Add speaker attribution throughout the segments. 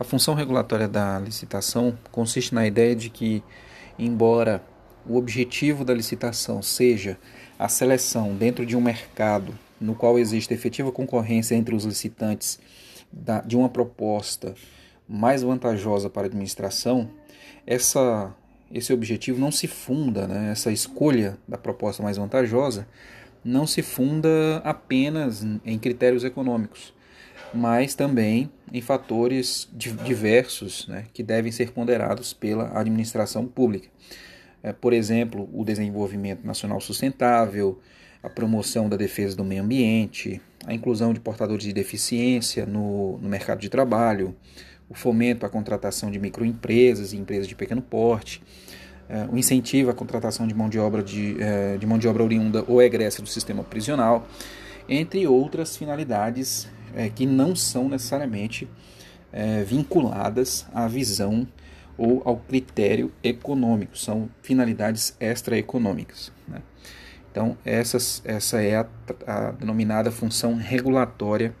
Speaker 1: A função regulatória da licitação consiste na ideia de que, embora o objetivo da licitação seja a seleção dentro de um mercado no qual existe efetiva concorrência entre os licitantes de uma proposta mais vantajosa para a administração, essa, esse objetivo não se funda, né, essa escolha da proposta mais vantajosa, não se funda apenas em critérios econômicos mas também em fatores diversos né, que devem ser ponderados pela administração pública. É, por exemplo, o desenvolvimento nacional sustentável, a promoção da defesa do meio ambiente, a inclusão de portadores de deficiência no, no mercado de trabalho, o fomento à contratação de microempresas e empresas de pequeno porte, é, o incentivo à contratação de mão de obra, de, é, de mão de obra oriunda ou egressa do sistema prisional, entre outras finalidades é, que não são necessariamente é, vinculadas à visão ou ao critério econômico, são finalidades extraeconômicas. Né? Então, essas, essa é a, a, denominada função regulatória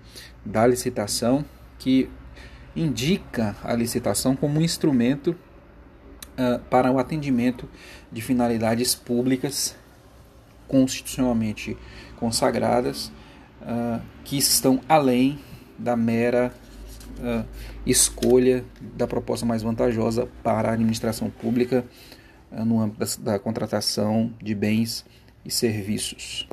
Speaker 1: da licitação, que indica a licitação como um instrumento uh, para o atendimento de finalidades públicas constitucionalmente consagradas uh, que estão além da mera uh, escolha da proposta mais vantajosa para a administração pública uh, no âmbito da, da contratação de bens e serviços.